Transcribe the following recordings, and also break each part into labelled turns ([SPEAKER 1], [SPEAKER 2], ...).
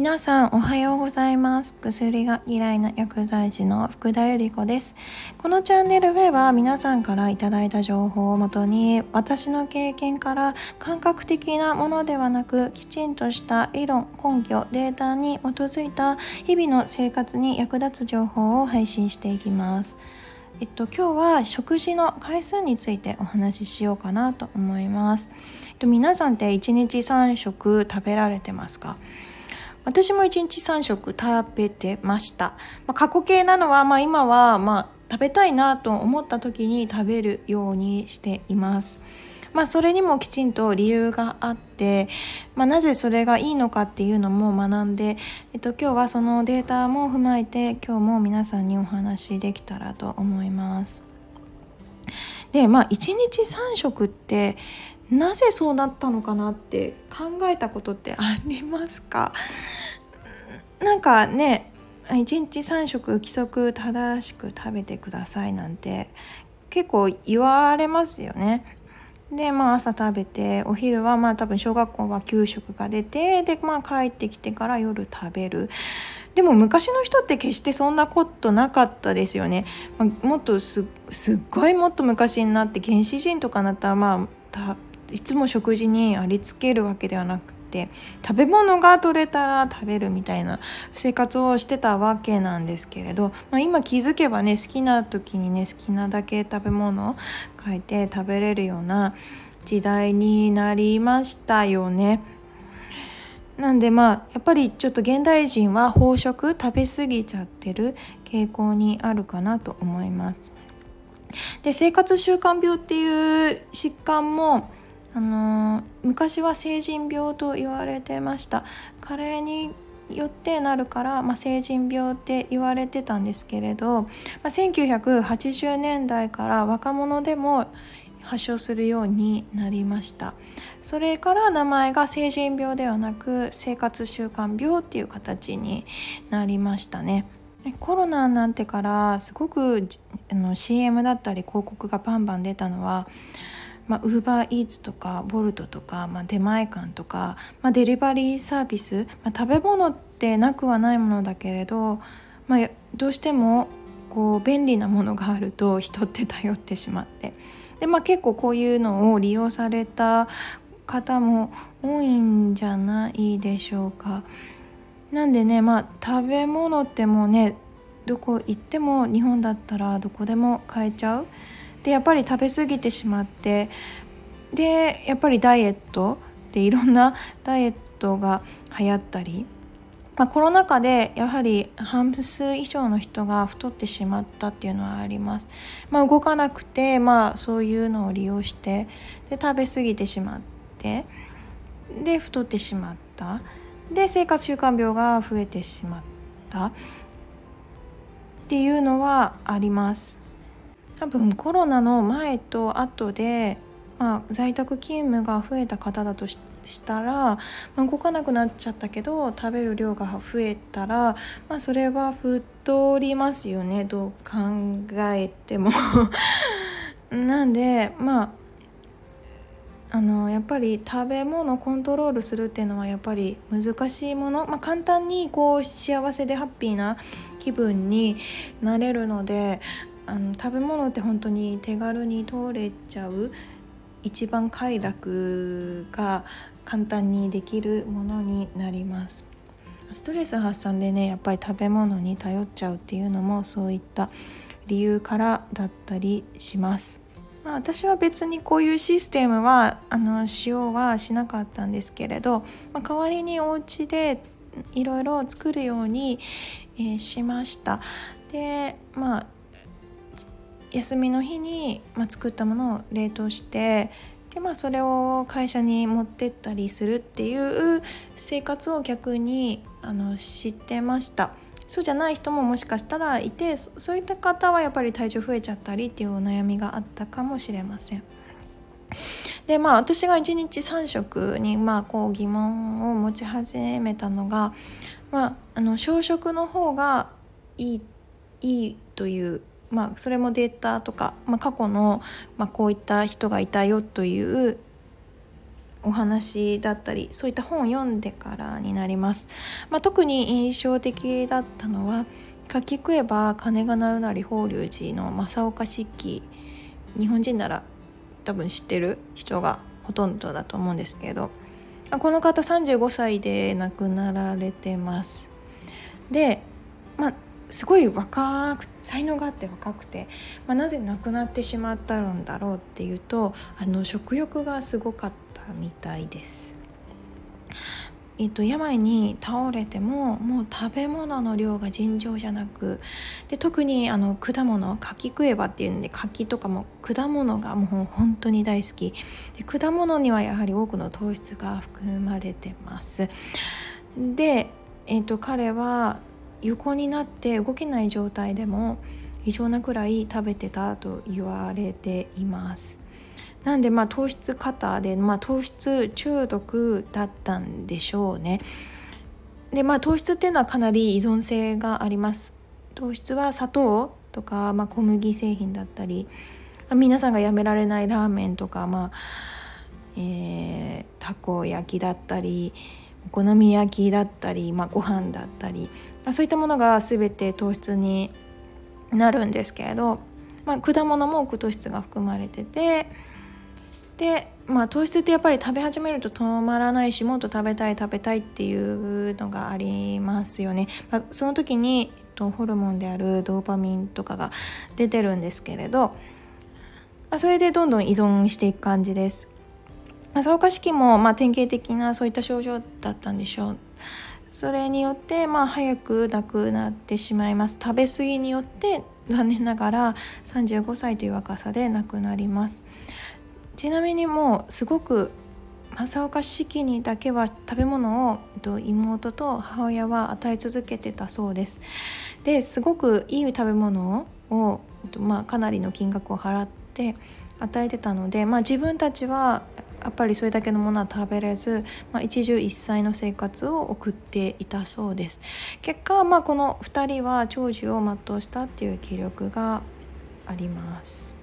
[SPEAKER 1] 皆さんおはようございます。薬が嫌いな薬剤師の福田由里子です。このチャンネルでは皆さんからいただいた情報をもとに私の経験から感覚的なものではなくきちんとした理論、根拠、データに基づいた日々の生活に役立つ情報を配信していきます。えっと、今日は食事の回数についてお話ししようかなと思います。えっと、皆さんって1日3食食べられてますか？私も1日3食食べてました。まあ、過去形なのは、まあ、今は、まあ、食べたいなと思った時に食べるようにしています。まあ、それにもきちんと理由があって、まあ、なぜそれがいいのかっていうのも学んで、えっと、今日はそのデータも踏まえて今日も皆さんにお話しできたらと思います。でまあ1日3食ってなぜそうなったのかなって考えたことってありますか？なんかね1日3食規則正しく食べてくださいなんて結構言われますよね。でまあ朝食べてお昼はまあ多分小学校は給食が出てでまあ帰ってきてから夜食べる。でも昔の人って決してそんなことなかったですよね、まあ、もっとすっごいもっと昔になって原始人とかなったらまあいつも食事にありつけるわけではなくて食べ物が取れたら食べるみたいな生活をしてたわけなんですけれど、まあ、今気づけばね好きな時にね好きなだけ食べ物を書いて食べれるような時代になりましたよね。なんでまあやっぱりちょっと現代人は飽食食べ過ぎちゃってる傾向にあるかなと思います。で生活習慣病っていう疾患もあの昔は成人病と言われてました。加齢によってなるから、まあ、成人病って言われてたんですけれど、まあ、1980年代から若者でも発症するようになりました。それから名前が成人病ではなく生活習慣病っていう形になりましたね。コロナなんてからすごくあの CM だったり広告がバンバン出たのは、ウーバーイーツとかボルトとか、まあ、出前館とか、まあ、デリバリーサービス、まあ、食べ物ってなくはないものだけれど、まあ、どうしてもこう便利なものがあると人って頼ってしまってで、まあ、結構こういうのを利用された方も多いんじゃないでしょうか。なんでねまあ食べ物ってもうねどこ行っても日本だったらどこでも買えちゃう。でやっぱり食べ過ぎてしまってでやっぱりダイエットでいろんなダイエットが流行ったり、まあ、コロナ禍でやはり半数以上の人が太ってしまったっていうのはあります。まあ、動かなくて、まあ、そういうのを利用してで食べ過ぎてしまってで太ってしまったで生活習慣病が増えてしまったっていうのはあります。多分コロナの前と後で、まあ、在宅勤務が増えた方だとしたら、まあ、動かなくなっちゃったけど食べる量が増えたら、まあ、それは太りますよね。どう考えても。なんでまああのやっぱり食べ物コントロールするっていうのはやっぱり難しいもの、まあ、簡単にこう幸せでハッピーな気分になれるのであの食べ物って本当に手軽に通れちゃう一番快楽が簡単にできるものになります。ストレス発散でねやっぱり食べ物に頼っちゃうっていうのもそういった理由からだったりします。まあ、私は別にこういうシステムはあの使用はしなかったんですけれど、まあ、代わりにお家でいろいろ作るように、えー、しました。でまあ休みの日に、まあ、作ったものを冷凍してで、まあ、それを会社に持ってったりするっていう生活を逆にあの知ってましたそうじゃない人ももしかしたらいてそういった方はやっぱり体重増えちゃったりっていうお悩みがあったかもしれません。でまあ私が1日3食にまあこう疑問を持ち始めたのが、まあ、あの小食の方がいいいいというまあ、それもデータとか、まあ、過去の、まあ、こういった人がいたよというお話だったりそういった本を読んでからになります、まあ、特に印象的だったのは「書き食えば鐘が鳴るなり法隆寺」の正岡漆器日本人なら多分知ってる人がほとんどだと思うんですけどこの方35歳で亡くなられてます。でまあすごい若く才能があって若くて、まあ、なぜ亡くなってしまったんだろうっていうとあの食欲がすごかったみたいです。えっと、病に倒れてももう食べ物の量が尋常じゃなくで特にあの果物柿食えばっていうんで柿とかも果物がもう本当に大好きで果物にはやはり多くの糖質が含まれてますで、えっと、彼は横になって動けない状態でも異常なくらい食べてたと言われています。なんでまあ糖質過多で、まあ、糖質中毒だったんでしょうね。でまあ糖質っていうのはかなり依存性があります。糖質は砂糖とか、まあ、小麦製品だったり、あ、皆さんがやめられないラーメンとか、まあえー、たこ焼きだったりお好み焼きだったり、まあ、ご飯だったり、そういったものが全て糖質になるんですけれど、まあ、果物も多く糖質が含まれててで、まあ、糖質ってやっぱり食べ始めると止まらないしもっと食べたい食べたいっていうのがありますよね、まあ、その時に、えっと、ホルモンであるドーパミンとかが出てるんですけれど、ま、それでどんどん依存していく感じです。消化式もま典型的なそういった症状だったんでしょう。それによってまあ早く亡くなってしまいます。食べ過ぎによって残念ながら35歳という若さで亡くなります。ちなみにもうすごく正岡式にだけは食べ物を妹と母親は与え続けてたそうです。ですごくいい食べ物を、まあ、かなりの金額を払って与えてたので、まあ、自分たちはやっぱりそれだけのものは食べれず、まあ、一汁一菜の生活を送っていたそうです。結果、まあ、この2人は長寿を全うしたっていう記録があります。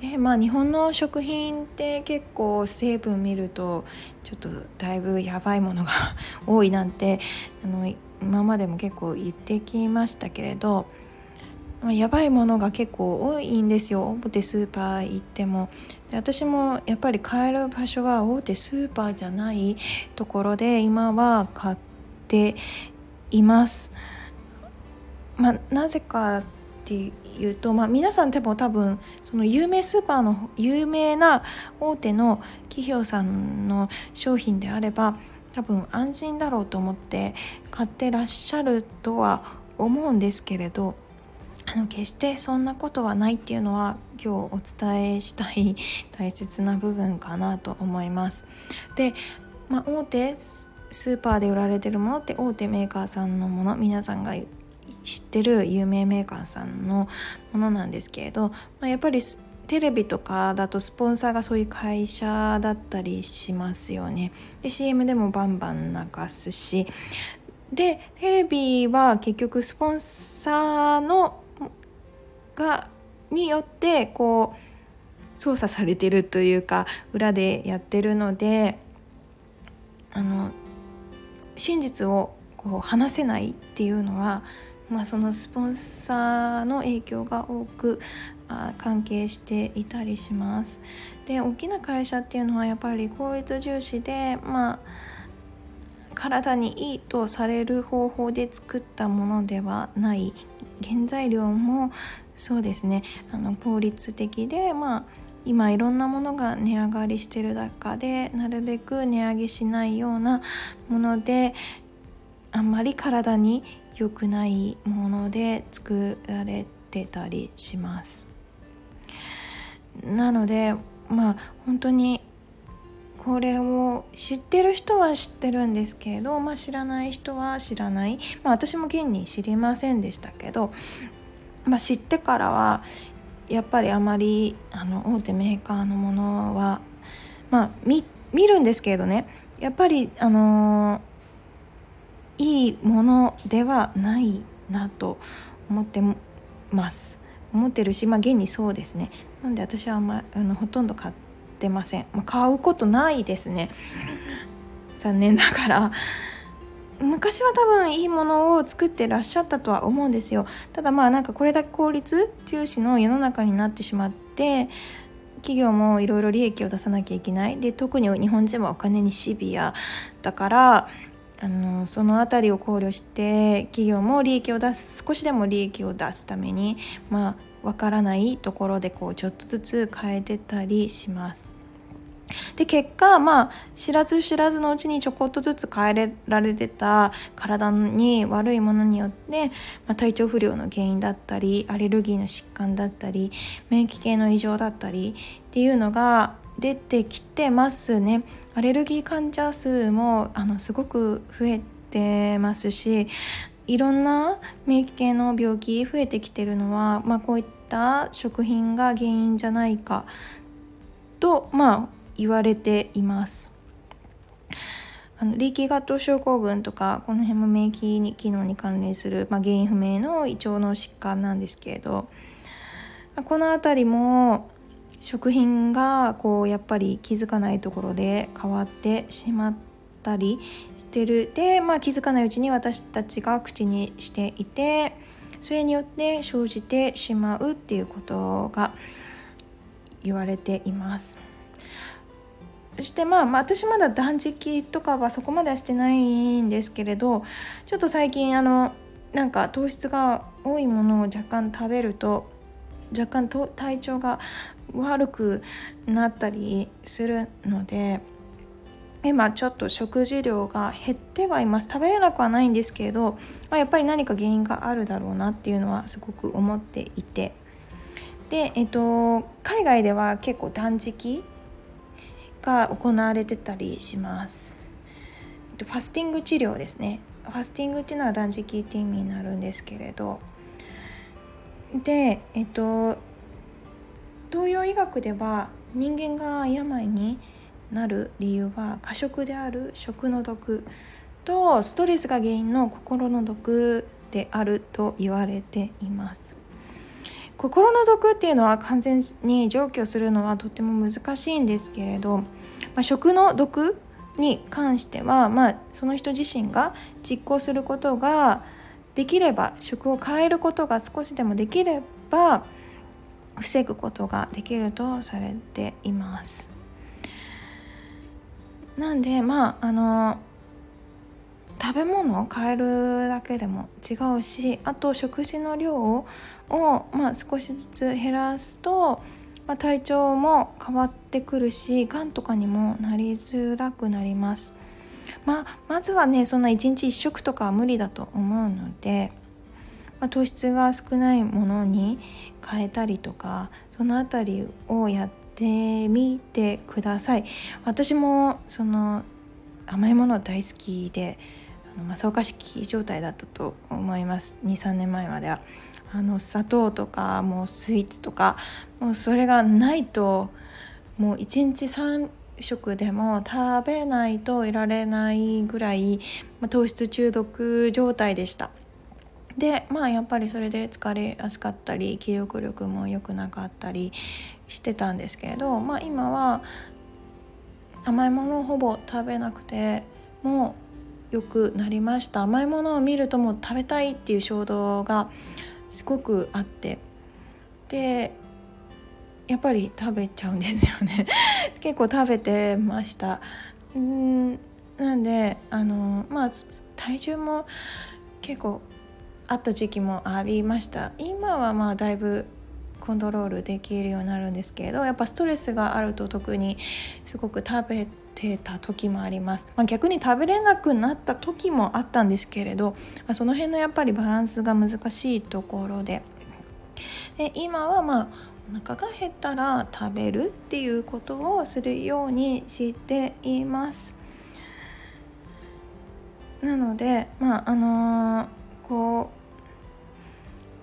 [SPEAKER 1] でまあ日本の食品って結構成分見るとちょっとだいぶやばいものが 多いなんてあの今までも結構言ってきましたけれどまあ、やばいものが結構多いんですよ。大手スーパー行っても。で私もやっぱり買える場所は大手スーパーじゃないところで今は買っています。まあ、なぜかっていうと、まあ、皆さんでも多分その有名スーパーの有名な大手の企業さんの商品であれば多分安心だろうと思って買ってらっしゃるとは思うんですけれどあの決してそんなことはないっていうのは今日お伝えしたい大切な部分かなと思います。で、まあ、大手スーパーで売られてるものって大手メーカーさんのもの皆さんが知ってる有名メーカーさんのものなんですけれど、まあ、やっぱりテレビとかだとスポンサーがそういう会社だったりしますよね。で CM でもバンバン流すしでテレビは結局スポンサーのがによってこう操作されてるというか裏でやってるのであの真実をこう話せないっていうのは、まあ、そのスポンサーの影響が多くあ関係していたりします。で大きな会社っていうのはやっぱり効率重視でまあ体にいいとされる方法で作ったものではない原材料もそうですね。あの効率的でまあ今いろんなものが値上がりしてる中でなるべく値上げしないようなものであんまり体に良くないもので作られてたりします。なのでまあ本当にこれを知ってる人は知ってるんですけど、まあ、知らない人は知らない、まあ、私も現に知りませんでしたけど、まあ、知ってからはやっぱりあまりあの大手メーカーのものは、まあ、見見るんですけれどねやっぱりあのー、いいものではないなと思ってます。思ってるしまあ現にそうですね。なんで私はあんまあのほとんど買ってません、まあ、買うことないですね。残念ながら。昔は多分いいものを作ってらっしゃったとは思うんですよただまあなんかこれだけ効率重視の世の中になってしまって企業もいろいろ利益を出さなきゃいけないで特に日本人はお金にシビアだからあのその辺りを考慮して企業も利益を出す少しでも利益を出すためにまあわからないところでこうちょっとずつ変えてたりします。で結果まあ知らず知らずのうちにちょこっとずつ変えられてた体に悪いものによって、まあ、体調不良の原因だったりアレルギーの疾患だったり免疫系の異常だったりっていうのが出てきてますね。アレルギー患者数もあのすごく増えてますしいろんな免疫系の病気増えてきてるのは、まあ、こういった食品が原因じゃないかとまあ言われています。あのリーキーガット症候群とかこの辺も免疫に機能に関連する、まあ、原因不明の胃腸の疾患なんですけれどこの辺りも食品がこうやっぱり気づかないところで変わってしまったりしてるで、まあ、気づかないうちに私たちが口にしていてそれによって生じてしまうっていうことが言われています。してまあ、まあ、私まだ断食とかはそこまではしてないんですけれどちょっと最近あのなんか糖質が多いものを若干食べると若干と体調が悪くなったりするので今ちょっと食事量が減ってはいます。食べれなくはないんですけれど、まあ、やっぱり何か原因があるだろうなっていうのはすごく思っていて。で、えっと、海外では結構断食が行われてたりします。ファスティング治療ですね。ファスティングっていうのは断食って意味になるんですけれど。でえっと東洋医学では人間が病になる理由は過食である食の毒とストレスが原因の心の毒であると言われています。心の毒っていうのは完全に除去するのはとても難しいんですけれど、まあ、食の毒に関しては、まあ、その人自身が実行することができれば食を変えることが少しでもできれば防ぐことができるとされています。なんでまああの食べ物を変えるだけでも違うしあと食事の量を、まあ、少しずつ減らすと、まあ、体調も変わってくるしがんとかにもなりづらくなります。まあ、まずはねそんな1日1食とかは無理だと思うのでまあ、糖質が少ないものに変えたりとかその辺りをやってみてください私もその甘いもの大好きでまあ、草加式状態だったと思います。23年前までは。あの砂糖とかもうスイーツとかもうそれがないともう1日3食でも食べないといられないぐらい、まあ、糖質中毒状態でした。でまあやっぱりそれで疲れやすかったり記憶力も良くなかったりしてたんですけれど、まあ、今は甘いものをほぼ食べなくても良くなりました。甘いものを見るともう食べたいっていう衝動がすごくあって。でやっぱり食べちゃうんですよね。結構食べてました。うんなんであのまあ体重も結構あった時期もありました。今はまあだいぶコントロールできるようになるんですけれどやっぱストレスがあると特にすごく食べてた時もあります、まあ、逆に食べれなくなった時もあったんですけれど、まあ、その辺のやっぱりバランスが難しいところで。で今はまあお腹が減ったら食べるっていうことをするようにしています。なのでまああのーこ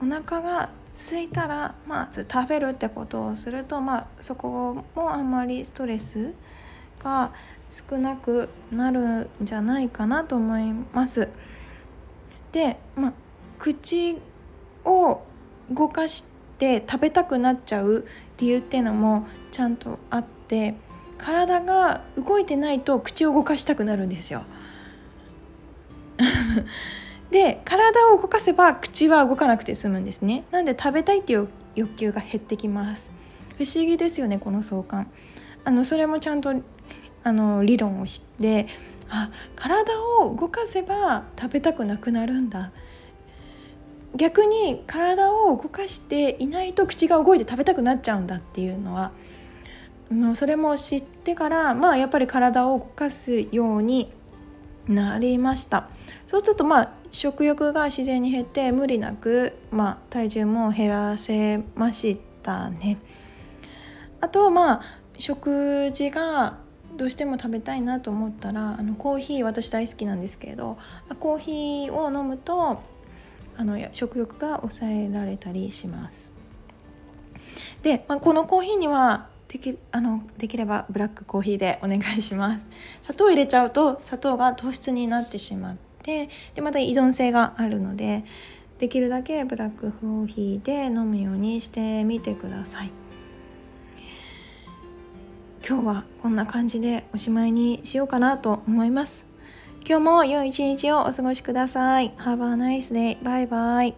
[SPEAKER 1] うお腹が空いたらまず食べるってことをすると、まあ、そこもあんまりストレスが少なくなるんじゃないかなと思います。で、ま、口を動かして食べたくなっちゃう理由っていうのもちゃんとあって体が動いてないと口を動かしたくなるんですよ。で体を動かせば口は動かなくて済むんですねなんで食べたいっていう欲求が減ってきます不思議ですよねこの相関あのそれもちゃんとあの理論を知ってあ体を動かせば食べたくなくなるんだ。逆に体を動かしていないと口が動いて食べたくなっちゃうんだっていうのはのそれも知ってからまあやっぱり体を動かすようになりました。そうするとまあ食欲が自然に減って無理なく、まあ、体重も減らせましたね。あとまあ食事がどうしても食べたいなと思ったらあのコーヒー私大好きなんですけれどコーヒーを飲むとあの食欲が抑えられたりします。で、まあ、このコーヒーにはできあのできればブラックコーヒーでお願いします。砂糖入れちゃうと砂糖が糖質になってしまってでまた依存性があるのでできるだけブラックコーヒーで飲むようにしてみてください。今日はこんな感じでおしまいにしようかなと思います。今日も良い一日をお過ごしください。Have a nice day. バイバイ